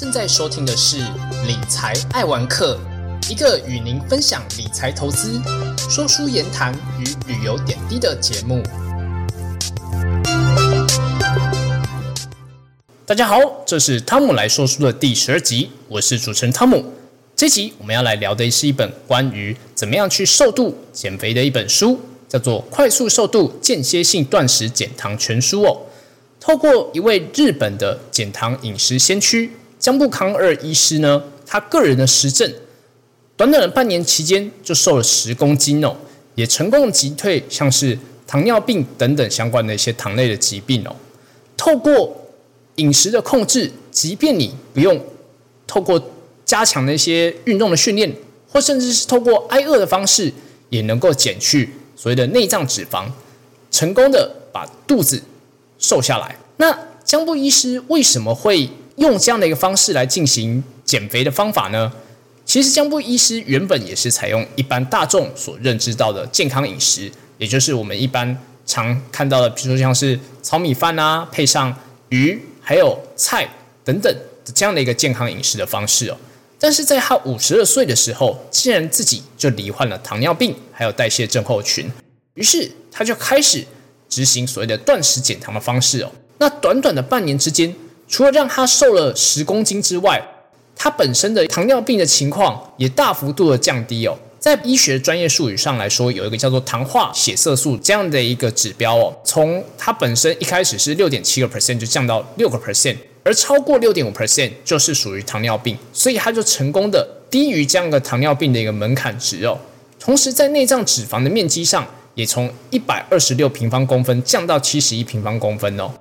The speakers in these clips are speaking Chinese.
正在收听的是《理财爱玩客》，一个与您分享理财投资、说书言谈与旅游点滴的节目。大家好，这是汤姆来说书的第十二集，我是主持人汤姆。这集我们要来聊的是一本关于怎么样去瘦度减肥的一本书，叫做《快速瘦度间歇性断食减糖全书》哦。透过一位日本的减糖饮食先驱江部康二医师呢，他个人的实证，短短的半年期间就瘦了十公斤哦，也成功击退像是糖尿病等等相关的一些糖类的疾病哦。透过饮食的控制，即便你不用透过加强的一些运动的训练，或甚至是透过挨饿的方式，也能够减去所谓的内脏脂肪，成功的把肚子瘦下来。那江部医师为什么会用这样的一个方式来进行减肥的方法呢？其实江波医师原本也是采用一般大众所认知到的健康饮食，也就是我们一般常看到的，比如说像是糙米饭啊，配上鱼还有菜等等这样的一个健康饮食的方式哦。但是在他五十二岁的时候，竟然自己就罹患了糖尿病，还有代谢症候群。于是他就开始执行所谓的断食减糖的方式哦。那短短的半年之间，除了让他瘦了十公斤之外，他本身的糖尿病的情况也大幅度的降低哦。在医学专业术语上来说，有一个叫做糖化血色素这样的一个指标哦，从它本身一开始是六点七个 percent 就降到六个 percent。而超过六点五 percent 就是属于糖尿病，所以它就成功的低于这样的糖尿病的一个门槛值哦。同时，在内脏脂肪的面积上，也从一百二十六平方公分降到七十一平方公分哦。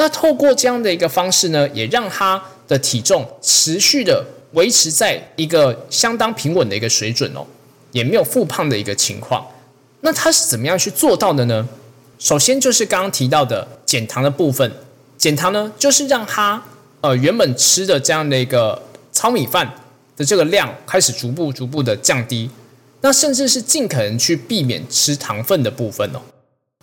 那透过这样的一个方式呢，也让他的体重持续的维持在一个相当平稳的一个水准哦，也没有复胖的一个情况。那他是怎么样去做到的呢？首先就是刚刚提到的减糖的部分。减糖呢，就是让他呃原本吃的这样的一个糙米饭的这个量开始逐步逐步的降低，那甚至是尽可能去避免吃糖分的部分哦。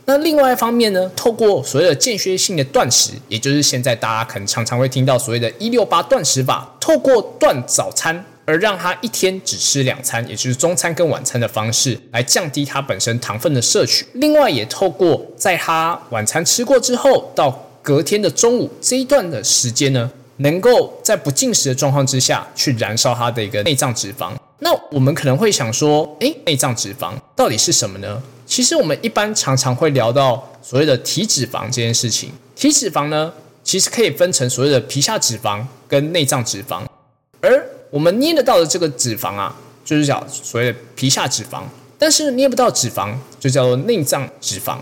那另外一方面呢，透过所谓的间歇性的断食，也就是现在大家可能常常会听到所谓的“一六八断食法”，透过断早餐而让他一天只吃两餐，也就是中餐跟晚餐的方式来降低他本身糖分的摄取。另外也透过在他晚餐吃过之后到隔天的中午这一段的时间呢，能够在不进食的状况之下去燃烧他的一个内脏脂肪。那我们可能会想说，诶，内脏脂肪到底是什么呢？其实我们一般常常会聊到所谓的体脂肪这件事情。体脂肪呢，其实可以分成所谓的皮下脂肪跟内脏脂肪。而我们捏得到的这个脂肪啊，就是叫所谓的皮下脂肪。但是捏不到脂肪，就叫做内脏脂肪。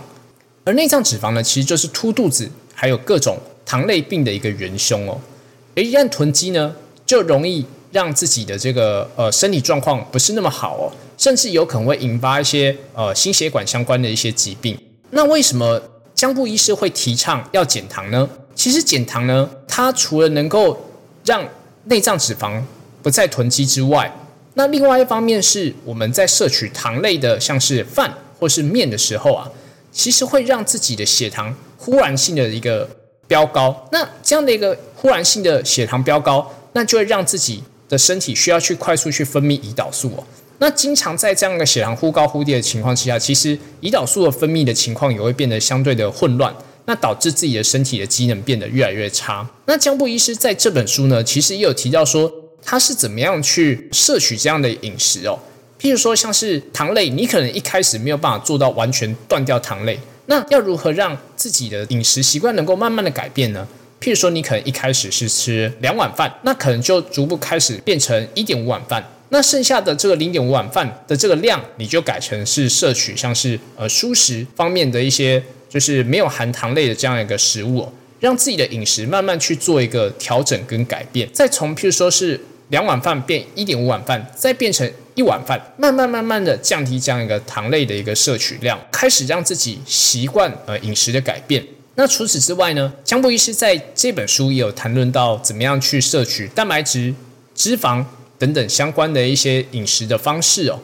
而内脏脂肪呢，其实就是凸肚子。还有各种糖类病的一个元凶哦，而一旦囤积呢，就容易让自己的这个呃身体状况不是那么好哦，甚至有可能会引发一些呃心血管相关的一些疾病。那为什么江布医师会提倡要减糖呢？其实减糖呢，它除了能够让内脏脂肪不再囤积之外，那另外一方面是我们在摄取糖类的，像是饭或是面的时候啊，其实会让自己的血糖。忽然性的一个飙高，那这样的一个忽然性的血糖飙高，那就会让自己的身体需要去快速去分泌胰岛素哦。那经常在这样的血糖忽高忽低的情况之下，其实胰岛素的分泌的情况也会变得相对的混乱，那导致自己的身体的机能变得越来越差。那江布医师在这本书呢，其实也有提到说，他是怎么样去摄取这样的饮食哦。譬如说，像是糖类，你可能一开始没有办法做到完全断掉糖类。那要如何让自己的饮食习惯能够慢慢的改变呢？譬如说，你可能一开始是吃两碗饭，那可能就逐步开始变成一点五碗饭。那剩下的这个零点五碗饭的这个量，你就改成是摄取像是呃蔬食方面的一些，就是没有含糖类的这样一个食物，让自己的饮食慢慢去做一个调整跟改变。再从譬如说是两碗饭变一点五碗饭，再变成。一碗饭，慢慢慢慢的降低这样一个糖类的一个摄取量，开始让自己习惯呃饮食的改变。那除此之外呢，江博医师在这本书也有谈论到怎么样去摄取蛋白质、脂肪等等相关的一些饮食的方式哦。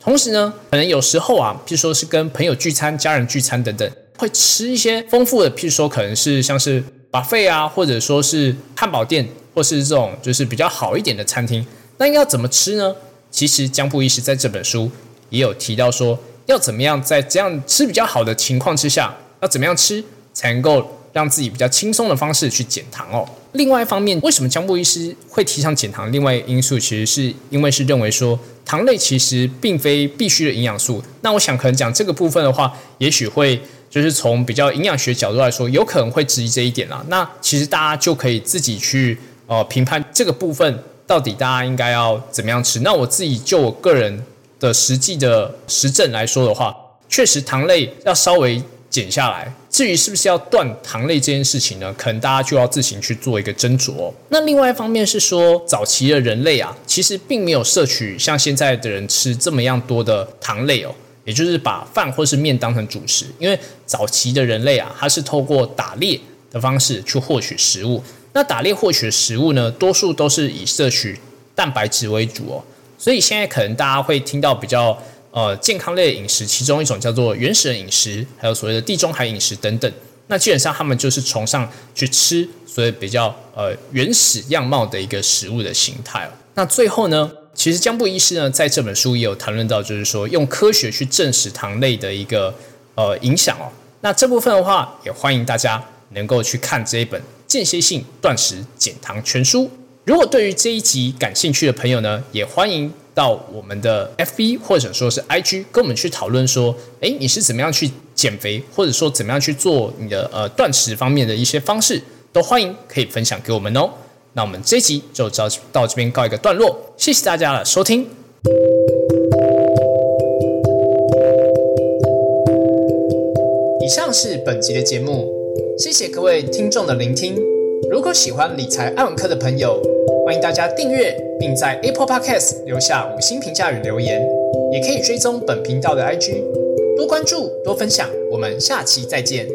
同时呢，可能有时候啊，譬如说是跟朋友聚餐、家人聚餐等等，会吃一些丰富的，譬如说可能是像是。把费啊，或者说是汉堡店，或是这种就是比较好一点的餐厅，那应该要怎么吃呢？其实江布医师在这本书也有提到说，要怎么样在这样吃比较好的情况之下，要怎么样吃才能够让自己比较轻松的方式去减糖哦。另外一方面，为什么江布医师会提倡减糖？另外因素其实是因为是认为说，糖类其实并非必须的营养素。那我想可能讲这个部分的话，也许会。就是从比较营养学角度来说，有可能会质疑这一点啦。那其实大家就可以自己去呃评判这个部分到底大家应该要怎么样吃。那我自己就我个人的实际的实证来说的话，确实糖类要稍微减下来。至于是不是要断糖类这件事情呢，可能大家就要自行去做一个斟酌。那另外一方面是说，早期的人类啊，其实并没有摄取像现在的人吃这么样多的糖类哦。也就是把饭或是面当成主食，因为早期的人类啊，他是透过打猎的方式去获取食物。那打猎获取的食物呢，多数都是以摄取蛋白质为主哦。所以现在可能大家会听到比较呃健康类的饮食，其中一种叫做原始饮食，还有所谓的地中海饮食等等。那基本上他们就是崇尚去吃所以比较呃原始样貌的一个食物的形态那最后呢？其实江布医师呢，在这本书也有谈论到，就是说用科学去证实糖类的一个呃影响哦。那这部分的话，也欢迎大家能够去看这一本间歇性断食减糖全书。如果对于这一集感兴趣的朋友呢，也欢迎到我们的 FB 或者说是 IG 跟我们去讨论说，诶，你是怎么样去减肥，或者说怎么样去做你的呃断食方面的一些方式，都欢迎可以分享给我们哦。那我们这集就到到这边告一个段落，谢谢大家的收听。以上是本集的节目，谢谢各位听众的聆听。如果喜欢理财爱文科的朋友，欢迎大家订阅，并在 Apple Podcast 留下五星评价与留言，也可以追踪本频道的 IG，多关注多分享。我们下期再见。